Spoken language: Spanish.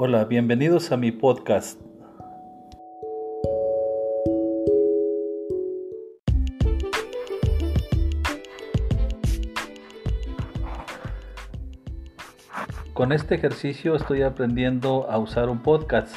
Hola, bienvenidos a mi podcast. Con este ejercicio estoy aprendiendo a usar un podcast.